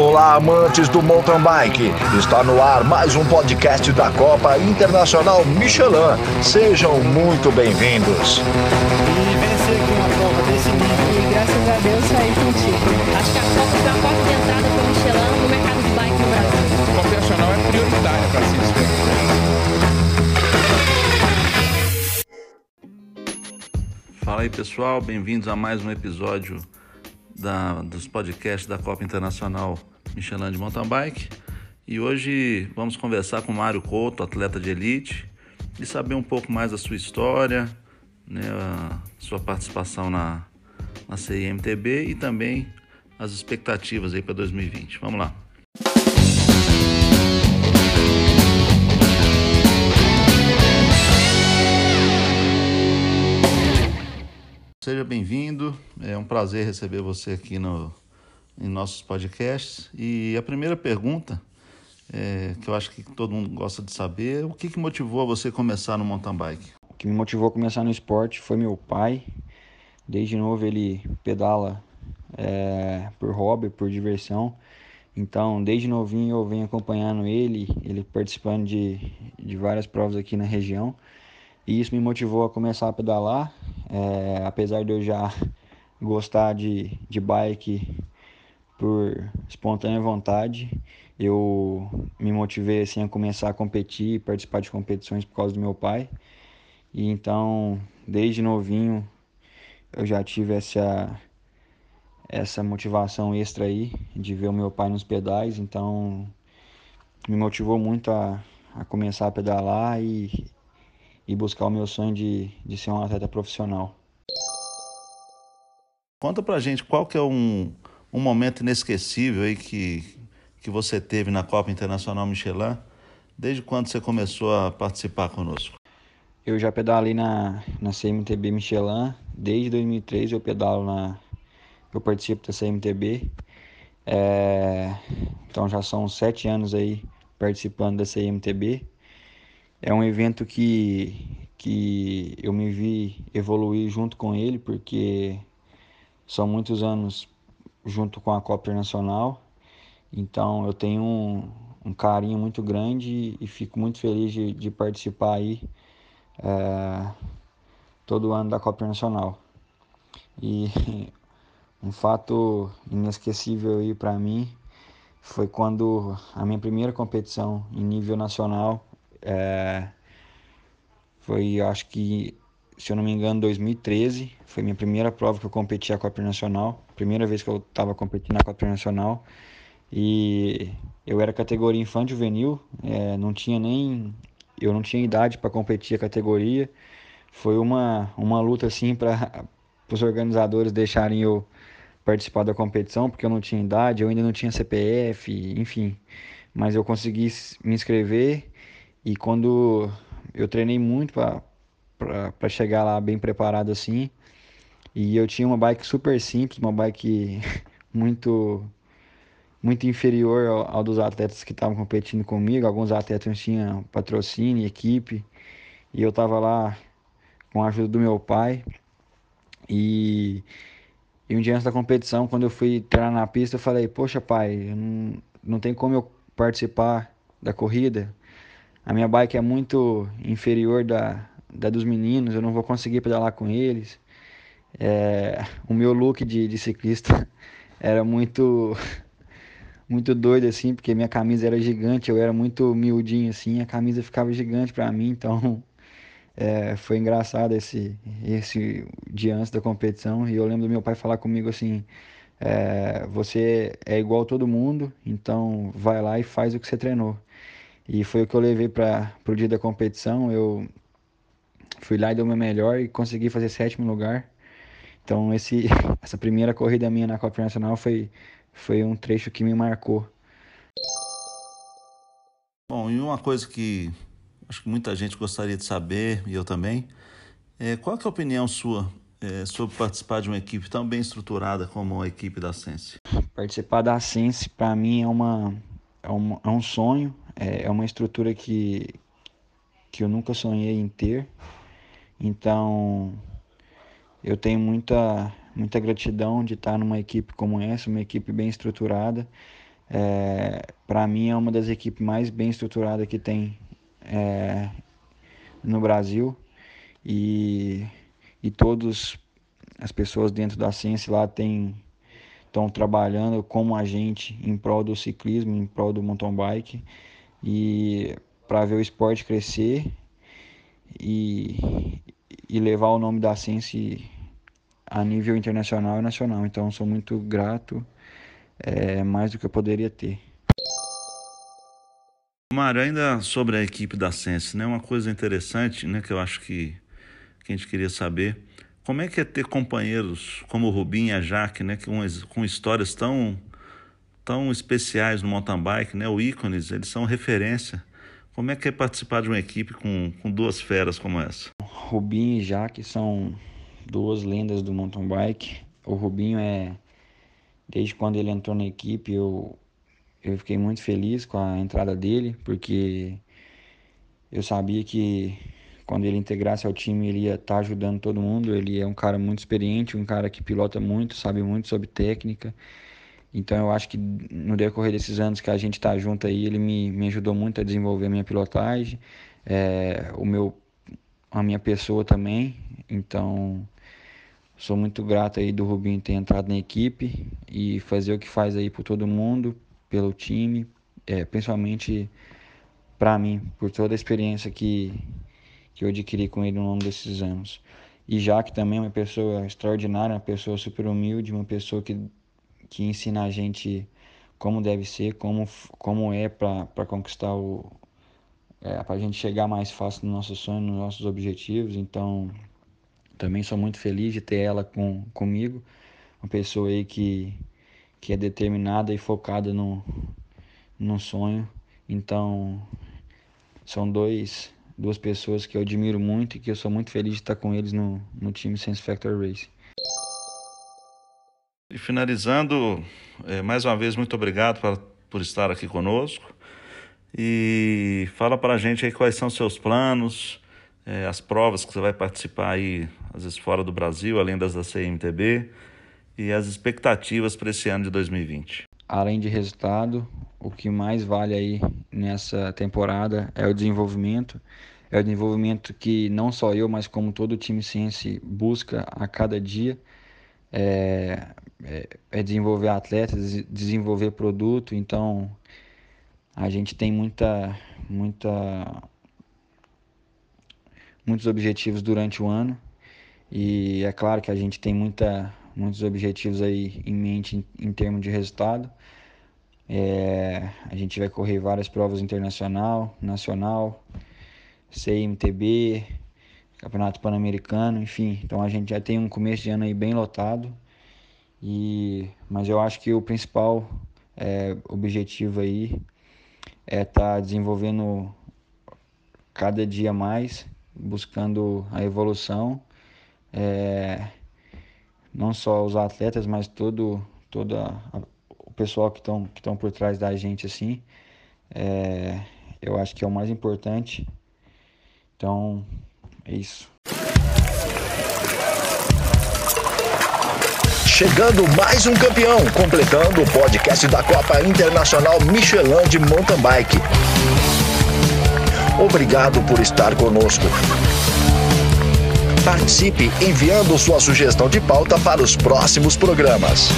Olá, amantes do mountain bike. Está no ar mais um podcast da Copa Internacional Michelin. Sejam muito bem-vindos. A Deus. Acho que a Copa porta de entrada para o Michelin no mercado de bike no Brasil. É para se Fala aí pessoal, bem-vindos a mais um episódio da, dos podcasts da Copa Internacional Michelin de Mountain Bike. E hoje vamos conversar com Mário Couto, atleta de elite, e saber um pouco mais da sua história, né, sua participação na, na CIMTB e também as expectativas aí para 2020. Vamos lá. Seja bem-vindo, é um prazer receber você aqui no, em nossos podcasts. E a primeira pergunta, é, que eu acho que todo mundo gosta de saber, o que, que motivou você começar no mountain bike? O que me motivou a começar no esporte foi meu pai. Desde novo ele pedala é, por hobby, por diversão. Então, desde novinho eu venho acompanhando ele, ele participando de, de várias provas aqui na região. E isso me motivou a começar a pedalar, é, apesar de eu já gostar de, de bike por espontânea vontade, eu me motivei assim a começar a competir, participar de competições por causa do meu pai. E então, desde novinho, eu já tive essa essa motivação extra aí de ver o meu pai nos pedais, então me motivou muito a, a começar a pedalar e, e buscar o meu sonho de, de ser um atleta profissional. Conta pra gente qual que é um, um momento inesquecível aí que, que você teve na Copa Internacional Michelin, desde quando você começou a participar conosco? Eu já pedalei na, na CMTB Michelin, desde 2003 eu pedalo na... eu participo da CMTB, é, então já são sete anos aí participando da CMTB. É um evento que, que eu me vi evoluir junto com ele, porque são muitos anos junto com a Copa Internacional, então eu tenho um, um carinho muito grande e fico muito feliz de, de participar aí é, todo ano da Copa Internacional. E um fato inesquecível aí para mim foi quando a minha primeira competição em nível nacional é, foi, acho que, se eu não me engano, 2013. Foi minha primeira prova que eu competi a Copa Nacional. Primeira vez que eu estava competindo na Copa Nacional. E eu era categoria infanto juvenil, é, não tinha nem. Eu não tinha idade para competir a categoria. Foi uma, uma luta assim para os organizadores deixarem eu participar da competição, porque eu não tinha idade, eu ainda não tinha CPF, enfim. Mas eu consegui me inscrever e quando eu treinei muito para chegar lá bem preparado assim, e eu tinha uma bike super simples, uma bike muito muito inferior ao, ao dos atletas que estavam competindo comigo. Alguns atletas tinham patrocínio, equipe, e eu estava lá com a ajuda do meu pai. E, e um dia antes da competição, quando eu fui treinar na pista, eu falei: Poxa, pai, não, não tem como eu participar da corrida. A minha bike é muito inferior da, da dos meninos, eu não vou conseguir pedalar com eles. É, o meu look de, de ciclista era muito muito doido assim, porque minha camisa era gigante, eu era muito miudinho assim, a camisa ficava gigante para mim, então é, foi engraçado esse esse dia antes da competição e eu lembro do meu pai falar comigo assim, é, você é igual a todo mundo, então vai lá e faz o que você treinou. E foi o que eu levei para o dia da competição. Eu fui lá e dei o meu melhor e consegui fazer sétimo lugar. Então esse, essa primeira corrida minha na Copa Nacional foi, foi um trecho que me marcou. Bom, e uma coisa que acho que muita gente gostaria de saber, e eu também, é qual é a opinião sua é, sobre participar de uma equipe tão bem estruturada como a equipe da Sense? Participar da Sense, para mim, é, uma, é, uma, é um sonho, é, é uma estrutura que, que eu nunca sonhei em ter. Então, eu tenho muita, muita gratidão de estar numa equipe como essa, uma equipe bem estruturada. É, para mim é uma das equipes mais bem estruturadas que tem é, no Brasil e, e todos as pessoas dentro da ciência lá têm estão trabalhando como a gente em prol do ciclismo, em prol do mountain bike e para ver o esporte crescer e, e levar o nome da ciência a nível internacional e nacional. Então sou muito grato, é, mais do que eu poderia ter. Mário, ainda sobre a equipe da Sense, né? Uma coisa interessante, né, que eu acho que, que a gente queria saber, como é que é ter companheiros como o Rubinho e a Jaque, né, com, com histórias tão tão especiais no mountain bike, né? O ícones, eles são referência. Como é que é participar de uma equipe com, com duas feras como essa? Rubinho e Jaque são duas lendas do mountain bike. O Rubinho é desde quando ele entrou na equipe, eu eu fiquei muito feliz com a entrada dele, porque eu sabia que quando ele integrasse ao time ele ia estar tá ajudando todo mundo. Ele é um cara muito experiente, um cara que pilota muito, sabe muito sobre técnica. Então eu acho que no decorrer desses anos que a gente está junto aí, ele me, me ajudou muito a desenvolver a minha pilotagem, é, o meu, a minha pessoa também. Então sou muito grato aí do Rubinho ter entrado na equipe e fazer o que faz aí por todo mundo, pelo time, é, principalmente para mim, por toda a experiência que, que eu adquiri com ele ao longo desses anos. E já que também é uma pessoa extraordinária, uma pessoa super humilde, uma pessoa que, que ensina a gente como deve ser, como, como é para conquistar o. É, para a gente chegar mais fácil no nosso sonho, nos nossos objetivos. Então, também sou muito feliz de ter ela com, comigo, uma pessoa aí que, que é determinada e focada no, no sonho. Então, são dois, duas pessoas que eu admiro muito e que eu sou muito feliz de estar com eles no, no time Sense Factor Race. E finalizando, é, mais uma vez, muito obrigado por, por estar aqui conosco. E fala para a gente aí quais são seus planos, é, as provas que você vai participar aí, às vezes fora do Brasil, além das da CMTB e as expectativas para esse ano de 2020? Além de resultado, o que mais vale aí nessa temporada é o desenvolvimento. É o desenvolvimento que não só eu, mas como todo o time ciência busca a cada dia. É, é, é desenvolver atletas, desenvolver produto. Então, a gente tem muita, muita, muitos objetivos durante o ano. E é claro que a gente tem muita, muitos objetivos aí em mente em, em termos de resultado. É, a gente vai correr várias provas internacional, nacional, CMTB, Campeonato Pan-Americano, enfim. Então a gente já tem um começo de ano aí bem lotado. E, mas eu acho que o principal é, objetivo aí é estar tá desenvolvendo cada dia mais, buscando a evolução. É, não só os atletas, mas todo, todo a, o pessoal que estão que por trás da gente, assim, é, eu acho que é o mais importante. Então, é isso. Chegando mais um campeão, completando o podcast da Copa Internacional Michelin de Mountain Bike. Obrigado por estar conosco. Participe enviando sua sugestão de pauta para os próximos programas.